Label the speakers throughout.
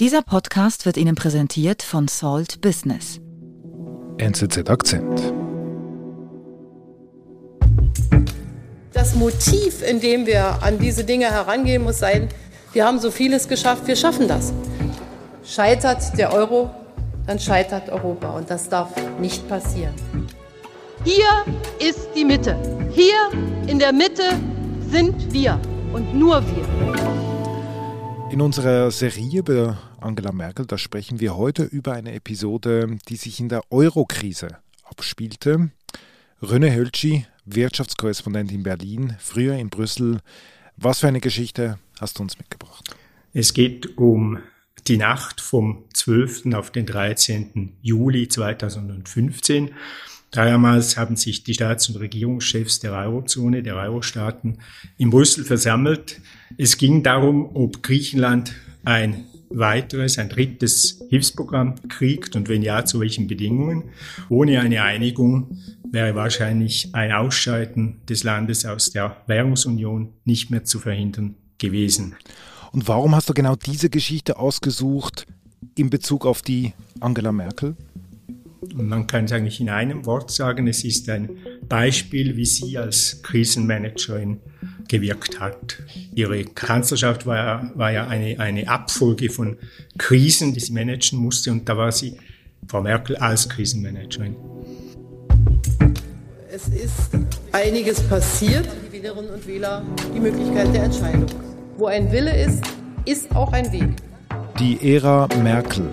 Speaker 1: Dieser Podcast wird Ihnen präsentiert von Salt Business.
Speaker 2: NZZ Akzent.
Speaker 3: Das Motiv, in dem wir an diese Dinge herangehen, muss sein, wir haben so vieles geschafft, wir schaffen das. Scheitert der Euro, dann scheitert Europa und das darf nicht passieren.
Speaker 4: Hier ist die Mitte. Hier in der Mitte sind wir und nur wir.
Speaker 2: In unserer Serie über Angela Merkel, da sprechen wir heute über eine Episode, die sich in der Euro-Krise abspielte. René Hölschi, Wirtschaftskorrespondent in Berlin, früher in Brüssel. Was für eine Geschichte hast du uns mitgebracht?
Speaker 5: Es geht um die Nacht vom 12. auf den 13. Juli 2015. Damals haben sich die Staats- und Regierungschefs der Eurozone, der Eurostaaten in Brüssel versammelt. Es ging darum, ob Griechenland ein weiteres, ein drittes Hilfsprogramm kriegt und wenn ja, zu welchen Bedingungen. Ohne eine Einigung wäre wahrscheinlich ein Ausscheiden des Landes aus der Währungsunion nicht mehr zu verhindern gewesen.
Speaker 2: Und warum hast du genau diese Geschichte ausgesucht in Bezug auf die Angela Merkel?
Speaker 5: Und man kann es eigentlich in einem Wort sagen, es ist ein Beispiel, wie sie als Krisenmanagerin gewirkt hat. Ihre Kanzlerschaft war ja, war ja eine, eine Abfolge von Krisen, die sie managen musste und da war sie, Frau Merkel, als Krisenmanagerin.
Speaker 3: Es ist einiges passiert. Die Wählerinnen und Wähler die Möglichkeit der Entscheidung. Wo ein Wille ist, ist auch ein Weg.
Speaker 2: Die Ära Merkel.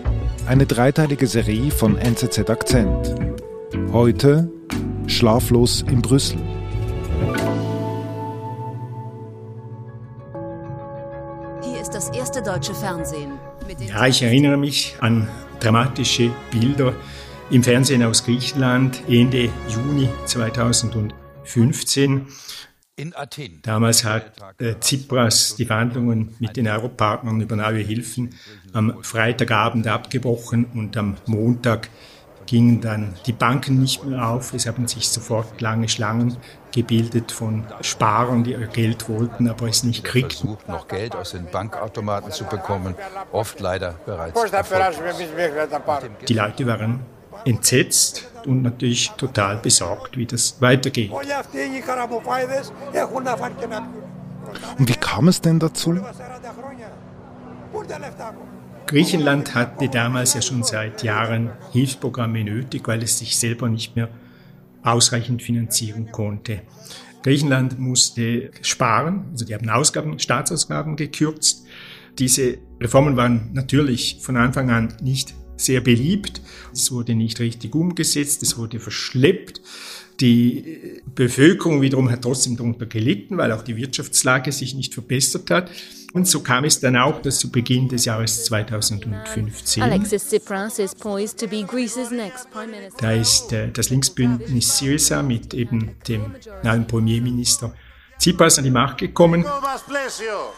Speaker 2: Eine dreiteilige Serie von NZZ Akzent. Heute Schlaflos in Brüssel.
Speaker 1: Hier ist das erste deutsche Fernsehen.
Speaker 5: Ja, ich erinnere mich an dramatische Bilder im Fernsehen aus Griechenland Ende Juni 2015.
Speaker 6: In Athen.
Speaker 5: Damals hat äh, Tsipras die Verhandlungen mit den Europartnern über neue Hilfen am Freitagabend abgebrochen und am Montag gingen dann die Banken nicht mehr auf. Es haben sich sofort lange Schlangen gebildet von Sparern, die ihr Geld wollten, aber es nicht kriegten.
Speaker 6: Versucht noch Geld aus den Bankautomaten zu bekommen, oft leider bereits erfolglos.
Speaker 5: Die Leute waren entsetzt und natürlich total besorgt, wie das weitergeht.
Speaker 2: Und wie kam es denn dazu?
Speaker 5: Griechenland hatte damals ja schon seit Jahren Hilfsprogramme nötig, weil es sich selber nicht mehr ausreichend finanzieren konnte. Griechenland musste sparen, also die haben Ausgaben, Staatsausgaben gekürzt. Diese Reformen waren natürlich von Anfang an nicht sehr beliebt. Es wurde nicht richtig umgesetzt, es wurde verschleppt. Die Bevölkerung wiederum hat trotzdem darunter gelitten, weil auch die Wirtschaftslage sich nicht verbessert hat. Und so kam es dann auch, dass zu Beginn des Jahres 2015
Speaker 7: Alexis Tsipras is poised to be Greece's next prime minister.
Speaker 5: da ist äh, das Linksbündnis Syriza mit eben dem neuen Premierminister Tsipras an die Macht gekommen.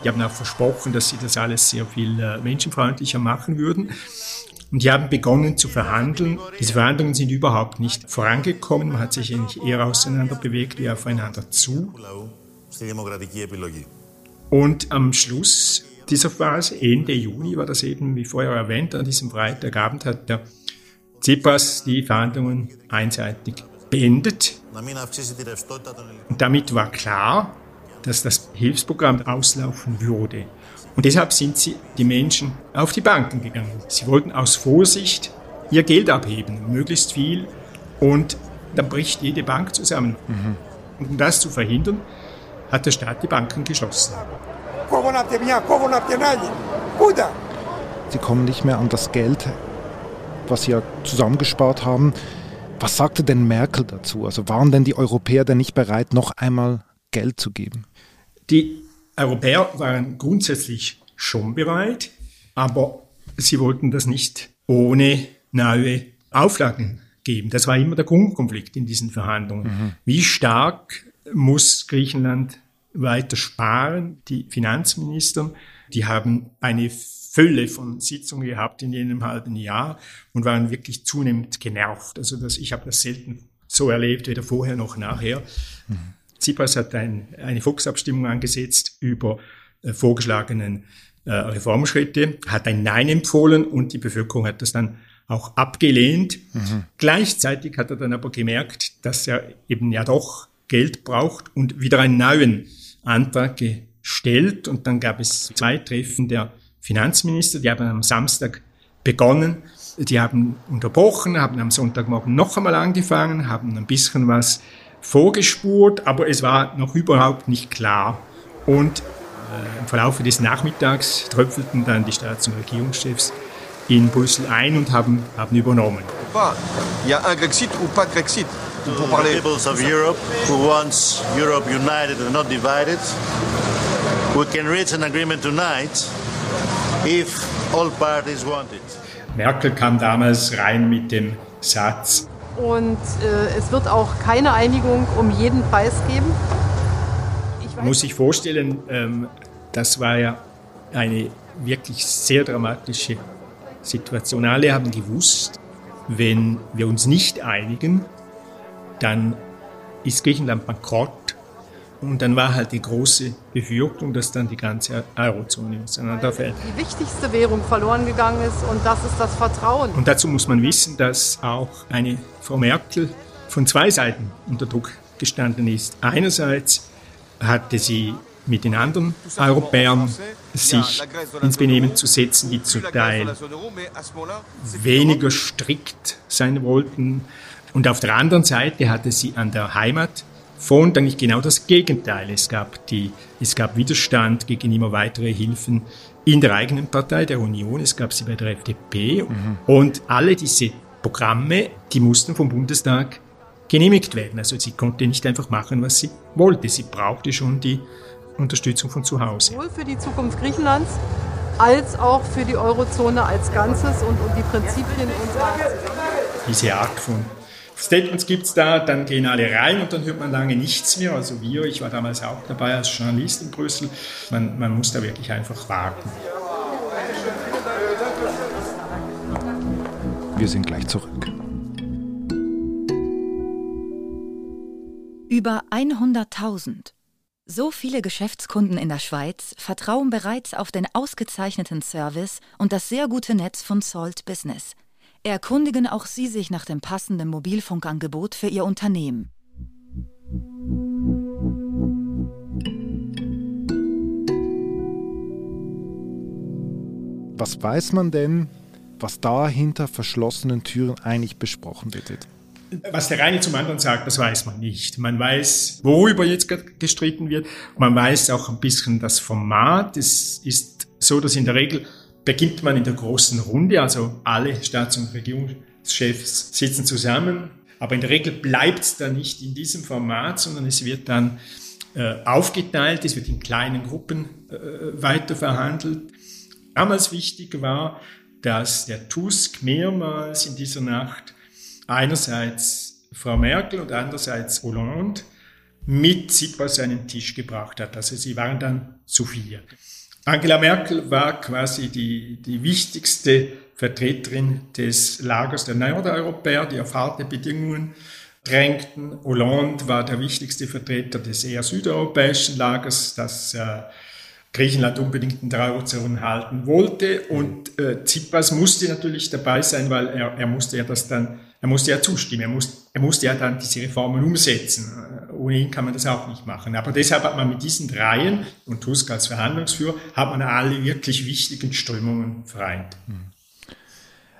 Speaker 5: Die haben auch versprochen, dass sie das alles sehr viel äh, menschenfreundlicher machen würden. Und die haben begonnen zu verhandeln. Diese Verhandlungen sind überhaupt nicht vorangekommen. Man hat sich eigentlich eher auseinander bewegt wie aufeinander zu. Und am Schluss dieser Phase, Ende Juni, war das eben, wie vorher erwähnt, an diesem Freitagabend hat der Tsipras die Verhandlungen einseitig beendet. Und damit war klar, dass das Hilfsprogramm auslaufen würde. Und deshalb sind sie, die Menschen, auf die Banken gegangen. Sie wollten aus Vorsicht ihr Geld abheben, möglichst viel. Und dann bricht jede Bank zusammen. Und um das zu verhindern, hat der Staat die Banken geschlossen.
Speaker 2: Sie kommen nicht mehr an das Geld, was sie ja zusammengespart haben. Was sagte denn Merkel dazu? Also waren denn die Europäer denn nicht bereit, noch einmal Geld zu geben?
Speaker 5: Die Europäer waren grundsätzlich schon bereit, aber sie wollten das nicht ohne neue Auflagen geben. Das war immer der Grundkonflikt in diesen Verhandlungen. Wie stark muss Griechenland weiter sparen? Die Finanzminister, die haben eine Fülle von Sitzungen gehabt in jenem halben Jahr und waren wirklich zunehmend genervt. Also das, ich habe das selten so erlebt, weder vorher noch nachher. Tsipras hat ein, eine Volksabstimmung angesetzt über äh, vorgeschlagenen äh, Reformschritte, hat ein Nein empfohlen und die Bevölkerung hat das dann auch abgelehnt. Mhm. Gleichzeitig hat er dann aber gemerkt, dass er eben ja doch Geld braucht und wieder einen neuen Antrag gestellt. Und dann gab es zwei Treffen der Finanzminister, die haben am Samstag begonnen. Die haben unterbrochen, haben am Sonntagmorgen noch einmal angefangen, haben ein bisschen was vorgespurt, aber es war noch überhaupt nicht klar. Und äh, im Verlauf des Nachmittags tröpfelten dann die Staats- und Regierungschefs in Brüssel ein und haben, haben übernommen.
Speaker 8: Il y a un Grexit ou pas Grexit
Speaker 9: pour parler. Peoples of Europe who wants Europe united and not divided. We can reach an agreement tonight if all parties want it.
Speaker 5: Merkel kam damals rein mit dem Satz.
Speaker 4: Und äh, es wird auch keine Einigung um jeden Preis geben.
Speaker 5: Man muss sich vorstellen, ähm, das war ja eine wirklich sehr dramatische Situation. Alle haben gewusst, wenn wir uns nicht einigen, dann ist Griechenland bankrott. Und dann war halt die große Befürchtung, dass dann die ganze Eurozone auseinanderfällt.
Speaker 4: Die wichtigste Währung verloren gegangen ist und das ist das Vertrauen.
Speaker 5: Und dazu muss man wissen, dass auch eine Frau Merkel von zwei Seiten unter Druck gestanden ist. Einerseits hatte sie mit den anderen Europäern sich ins Benehmen zu setzen, die zum Teil weniger strikt sein wollten. Und auf der anderen Seite hatte sie an der Heimatfront eigentlich genau das Gegenteil. Es gab, die, es gab Widerstand gegen immer weitere Hilfen in der eigenen Partei, der Union. Es gab sie bei der FDP. Mhm. Und alle diese Programme, die mussten vom Bundestag genehmigt werden. Also sie konnte nicht einfach machen, was sie wollte. Sie brauchte schon die Unterstützung von zu Hause.
Speaker 4: Sowohl für die Zukunft Griechenlands als auch für die Eurozone als Ganzes und, und die Prinzipien unserer
Speaker 5: Diese Art von Statements gibt es da, dann gehen alle rein und dann hört man lange nichts mehr. Also wir, ich war damals auch dabei als Journalist in Brüssel, man, man muss da wirklich einfach warten.
Speaker 2: Wir sind gleich zurück.
Speaker 1: Über 100.000 so viele Geschäftskunden in der Schweiz vertrauen bereits auf den ausgezeichneten Service und das sehr gute Netz von Salt Business. Erkundigen auch Sie sich nach dem passenden Mobilfunkangebot für Ihr Unternehmen.
Speaker 2: Was weiß man denn, was da hinter verschlossenen Türen eigentlich besprochen wird?
Speaker 5: Was der eine zum anderen sagt, das weiß man nicht. Man weiß, worüber jetzt gestritten wird. Man weiß auch ein bisschen das Format. Es ist so, dass in der Regel beginnt man in der großen Runde, also alle Staats- und Regierungschefs sitzen zusammen. Aber in der Regel bleibt es dann nicht in diesem Format, sondern es wird dann äh, aufgeteilt, es wird in kleinen Gruppen äh, weiter verhandelt. Damals wichtig war, dass der Tusk mehrmals in dieser Nacht einerseits Frau Merkel und andererseits Hollande mit Tsipras einen Tisch gebracht hat. Also sie waren dann zu vier. Angela Merkel war quasi die, die wichtigste Vertreterin des Lagers der Nordeuropäer, die auf harte Bedingungen drängten. Hollande war der wichtigste Vertreter des eher südeuropäischen Lagers, das äh, Griechenland unbedingt in der Eurozone halten wollte. Und äh, Tsipras musste natürlich dabei sein, weil er, er musste ja das dann er musste ja zustimmen, er, muss, er musste ja dann diese Reformen umsetzen. Ohne ihn kann man das auch nicht machen. Aber deshalb hat man mit diesen Dreien und Tusk als Verhandlungsführer, hat man alle wirklich wichtigen Strömungen vereint. Hm.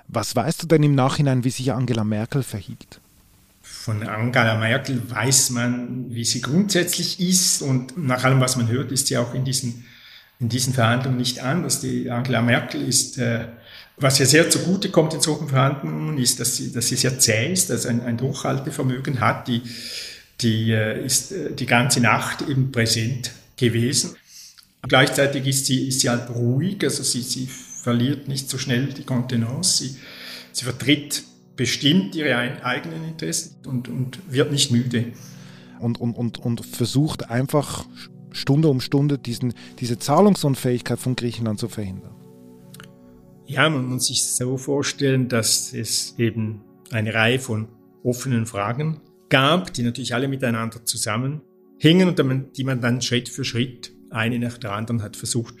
Speaker 2: Was weißt du denn im Nachhinein, wie sich Angela Merkel verhielt?
Speaker 5: Von Angela Merkel weiß man, wie sie grundsätzlich ist und nach allem, was man hört, ist sie auch in diesen, in diesen Verhandlungen nicht anders. Die Angela Merkel ist äh, was ihr sehr zugute kommt in solchen Verhandlungen, ist, dass sie, dass sie sehr zäh ist, dass ein, ein Durchhaltevermögen hat, die, die äh, ist äh, die ganze Nacht eben präsent gewesen. Gleichzeitig ist sie, ist sie halt ruhig, also sie, sie verliert nicht so schnell die Kontenance, sie, sie vertritt bestimmt ihre eigenen Interessen und, und wird nicht müde.
Speaker 2: Und, und, und, und versucht einfach Stunde um Stunde diesen, diese Zahlungsunfähigkeit von Griechenland zu verhindern.
Speaker 5: Ja, man muss sich so vorstellen, dass es eben eine Reihe von offenen Fragen gab, die natürlich alle miteinander zusammenhingen und die man dann Schritt für Schritt, eine nach der anderen, hat versucht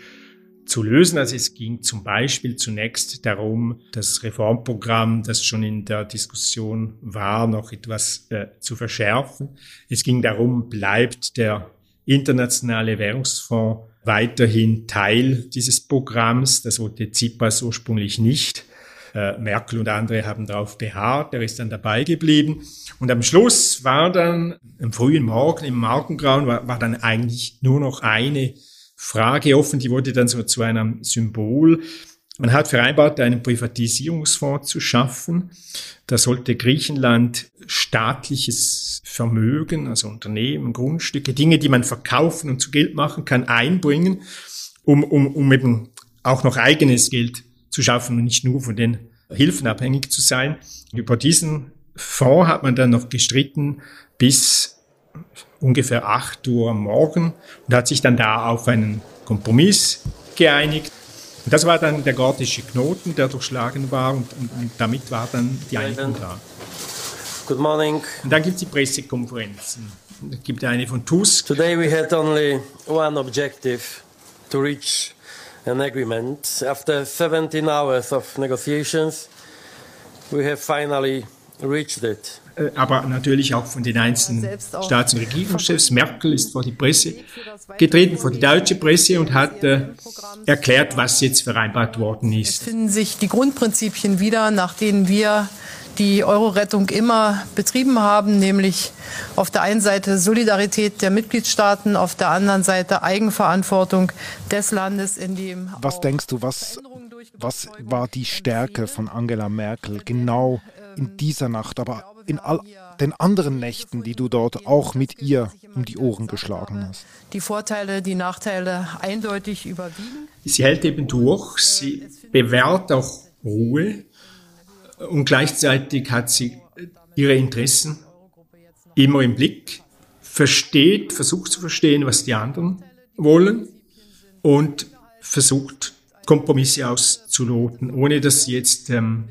Speaker 5: zu lösen. Also es ging zum Beispiel zunächst darum, das Reformprogramm, das schon in der Diskussion war, noch etwas äh, zu verschärfen. Es ging darum, bleibt der internationale Währungsfonds weiterhin Teil dieses Programms. Das wollte Tsipras ursprünglich nicht. Äh, Merkel und andere haben darauf beharrt, er ist dann dabei geblieben. Und am Schluss war dann, am frühen Morgen, im Morgengrauen, war, war dann eigentlich nur noch eine Frage offen, die wurde dann so zu einem Symbol. Man hat vereinbart, einen Privatisierungsfonds zu schaffen. Da sollte Griechenland staatliches Vermögen, also Unternehmen, Grundstücke, Dinge, die man verkaufen und zu Geld machen kann, einbringen, um, um, um eben auch noch eigenes Geld zu schaffen und nicht nur von den Hilfen abhängig zu sein. Über diesen Fonds hat man dann noch gestritten bis ungefähr 8 Uhr am Morgen und hat sich dann da auf einen Kompromiss geeinigt. Und das war dann der gordische Knoten, der durchschlagen war und, und, und damit war dann die Einigung da.
Speaker 10: Good morning.
Speaker 5: Und dann gibt es die Pressekonferenzen. Es gibt eine von Tusk.
Speaker 10: Today we had only one objective to reach an agreement. After 17 hours of negotiations, we have finally reached it.
Speaker 5: Äh, aber natürlich auch von den einzelnen Staats- und Regierungschefs. Merkel ist vor die Presse getreten, vor die deutsche Presse und hat äh, erklärt, was jetzt vereinbart worden ist.
Speaker 3: Es finden sich die Grundprinzipien wieder, nach denen wir die Euro-Rettung immer betrieben haben, nämlich auf der einen Seite Solidarität der Mitgliedstaaten, auf der anderen Seite Eigenverantwortung des Landes, in dem.
Speaker 2: Was denkst du, was, was war die Stärke von Angela Merkel genau in dieser Nacht, aber in all den anderen Nächten, die du dort auch mit ihr um die Ohren geschlagen hast?
Speaker 3: Die Vorteile, die Nachteile eindeutig überwiegen.
Speaker 5: Sie hält eben durch, sie bewährt auch Ruhe und gleichzeitig hat sie ihre Interessen immer im Blick, versteht, versucht zu verstehen, was die anderen wollen und versucht Kompromisse auszuloten, ohne dass sie jetzt ähm,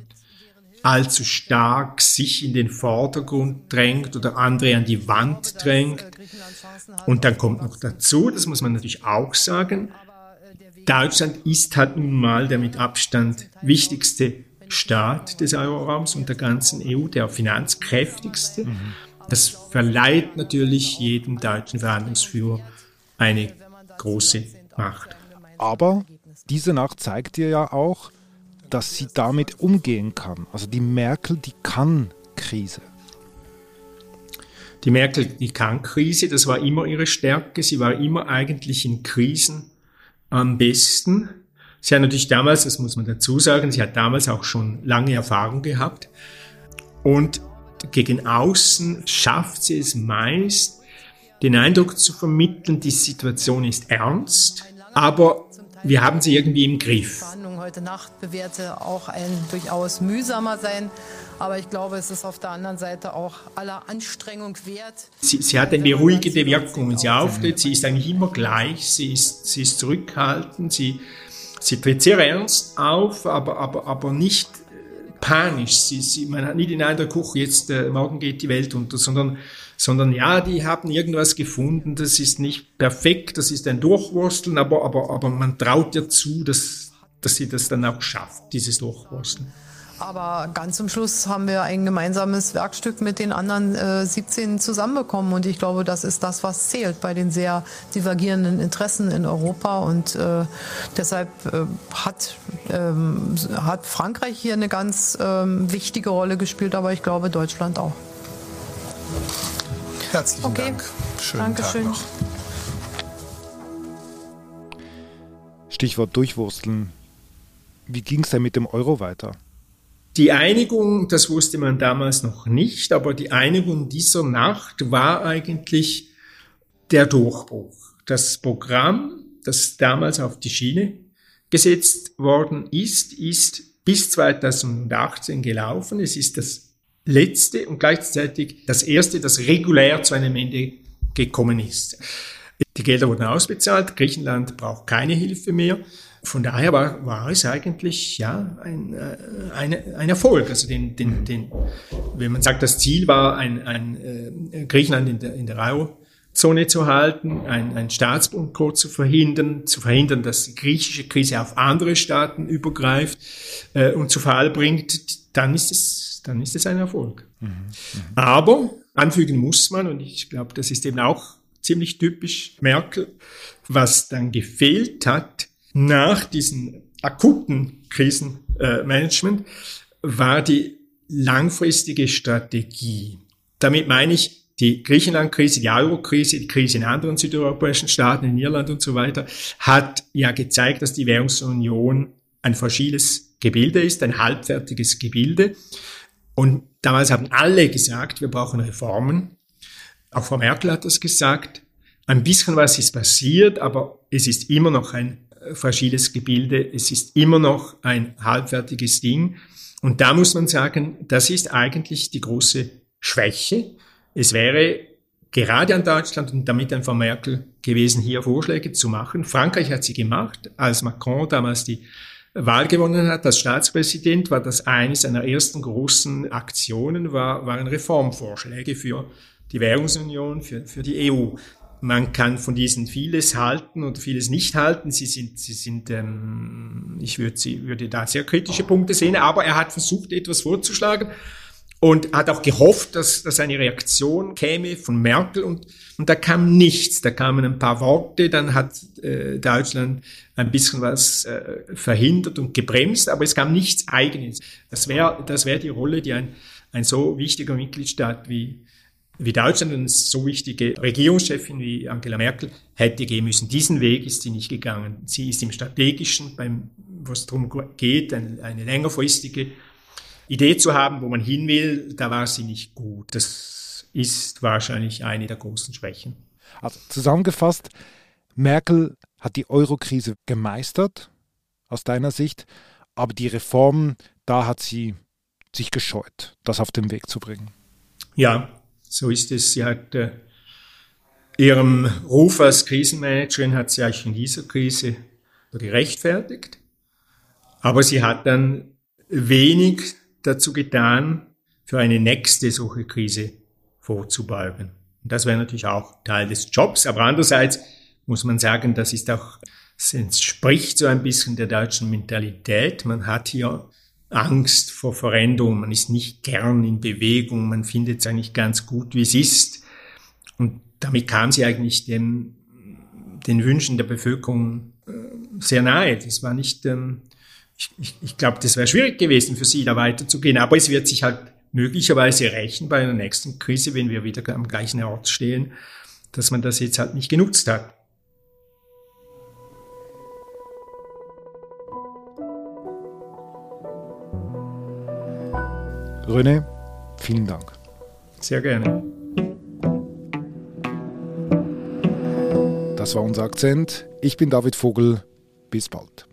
Speaker 5: allzu stark sich in den Vordergrund drängt oder andere an die Wand drängt. Und dann kommt noch dazu, das muss man natürlich auch sagen, Deutschland ist halt nun mal der mit Abstand wichtigste Staat des Euroraums und der ganzen EU, der finanzkräftigste. Das verleiht natürlich jedem deutschen Verhandlungsführer eine große Macht.
Speaker 2: Aber diese Nacht zeigt dir ja auch, dass sie damit umgehen kann. Also die Merkel, die kann Krise.
Speaker 5: Die Merkel, die kann Krise, das war immer ihre Stärke. Sie war immer eigentlich in Krisen am besten. Sie hat natürlich damals, das muss man dazu sagen, sie hat damals auch schon lange Erfahrung gehabt. Und gegen außen schafft sie es meist, den Eindruck zu vermitteln, die Situation ist ernst, aber wir haben sie irgendwie im Griff.
Speaker 3: Verhandlungen heute Nacht bewährte auch ein durchaus mühsamer sein. Aber ich glaube, es ist auf der anderen Seite auch aller Anstrengung wert.
Speaker 5: Sie, sie hat eine beruhigende Wirkung, wenn sie auftritt. Sie ist eigentlich immer gleich. Sie ist, sie ist zurückhaltend. Sie, sie tritt sehr ernst auf, aber, aber, aber nicht äh, panisch. Sie, sie, man hat nie den Eindruck, huch, jetzt äh, morgen geht die Welt unter, sondern sondern ja, die haben irgendwas gefunden, das ist nicht perfekt, das ist ein Durchwursteln, aber, aber, aber man traut ihr zu, dass, dass sie das dann auch schafft, dieses Durchwursteln.
Speaker 3: Aber ganz zum Schluss haben wir ein gemeinsames Werkstück mit den anderen äh, 17 zusammenbekommen. Und ich glaube, das ist das, was zählt bei den sehr divergierenden Interessen in Europa. Und äh, deshalb äh, hat, ähm, hat Frankreich hier eine ganz ähm, wichtige Rolle gespielt, aber ich glaube Deutschland auch.
Speaker 11: Herzlichen okay. Dank. Schönen
Speaker 3: Dankeschön.
Speaker 11: Tag noch.
Speaker 2: Stichwort Durchwursteln. Wie ging es denn mit dem Euro weiter?
Speaker 5: Die Einigung, das wusste man damals noch nicht, aber die Einigung dieser Nacht war eigentlich der Durchbruch. Das Programm, das damals auf die Schiene gesetzt worden ist, ist bis 2018 gelaufen. Es ist das letzte und gleichzeitig das erste, das regulär zu einem Ende gekommen ist. Die Gelder wurden ausbezahlt, Griechenland braucht keine Hilfe mehr. Von daher war, war es eigentlich ja ein, äh, ein, ein Erfolg. Also den, den, den, wenn man sagt, das Ziel war ein, ein äh, Griechenland in der, in der Euro Zone zu halten, ein, ein Staatsbankrott zu verhindern, zu verhindern, dass die griechische Krise auf andere Staaten übergreift äh, und zu Fall bringt, dann ist es, dann ist es ein Erfolg. Mhm. Mhm. Aber anfügen muss man, und ich glaube, das ist eben auch ziemlich typisch Merkel, was dann gefehlt hat nach diesem akuten Krisenmanagement, war die langfristige Strategie. Damit meine ich, die Griechenland-Krise, die Euro-Krise, die Krise in anderen südeuropäischen Staaten, in Irland und so weiter, hat ja gezeigt, dass die Währungsunion ein fragiles Gebilde ist, ein halbfertiges Gebilde. Und damals haben alle gesagt, wir brauchen Reformen. Auch Frau Merkel hat das gesagt. Ein bisschen was ist passiert, aber es ist immer noch ein fragiles Gebilde. Es ist immer noch ein halbfertiges Ding. Und da muss man sagen, das ist eigentlich die große Schwäche es wäre gerade an Deutschland und damit an Frau Merkel gewesen, hier Vorschläge zu machen. Frankreich hat sie gemacht. Als Macron damals die Wahl gewonnen hat als Staatspräsident, war das eines seiner ersten großen Aktionen, war, waren Reformvorschläge für die Währungsunion, für, für die EU. Man kann von diesen vieles halten und vieles nicht halten. Sie sind, sie sind, ähm, ich würde, sie würde da sehr kritische Punkte sehen, aber er hat versucht, etwas vorzuschlagen und hat auch gehofft, dass, dass eine Reaktion käme von Merkel und, und da kam nichts. Da kamen ein paar Worte, dann hat äh, Deutschland ein bisschen was äh, verhindert und gebremst, aber es kam nichts Eigenes. Das wäre das wäre die Rolle, die ein, ein so wichtiger Mitgliedstaat wie, wie Deutschland und eine so wichtige Regierungschefin wie Angela Merkel hätte gehen müssen. Diesen Weg ist sie nicht gegangen. Sie ist im Strategischen, beim, was darum geht, eine, eine längerfristige Idee zu haben, wo man hin will, da war sie nicht gut. Das ist wahrscheinlich eine der großen Schwächen.
Speaker 2: Also zusammengefasst, Merkel hat die Eurokrise gemeistert, aus deiner Sicht, aber die Reformen, da hat sie sich gescheut, das auf den Weg zu bringen.
Speaker 5: Ja, so ist es. Sie hat äh, ihrem Ruf als Krisenmanagerin hat sie eigentlich in dieser Krise gerechtfertigt, aber sie hat dann wenig dazu getan, für eine nächste solche Krise vorzubeugen. Und das wäre natürlich auch Teil des Jobs. Aber andererseits muss man sagen, das ist auch, es entspricht so ein bisschen der deutschen Mentalität. Man hat hier Angst vor Veränderung. Man ist nicht gern in Bewegung. Man findet es eigentlich ganz gut, wie es ist. Und damit kam sie eigentlich dem, den Wünschen der Bevölkerung äh, sehr nahe. Das war nicht, ähm, ich, ich, ich glaube, das wäre schwierig gewesen für sie, da weiterzugehen. Aber es wird sich halt möglicherweise rächen bei einer nächsten Krise, wenn wir wieder am gleichen Ort stehen, dass man das jetzt halt nicht genutzt hat.
Speaker 2: René, vielen Dank.
Speaker 5: Sehr gerne.
Speaker 2: Das war unser Akzent. Ich bin David Vogel. Bis bald.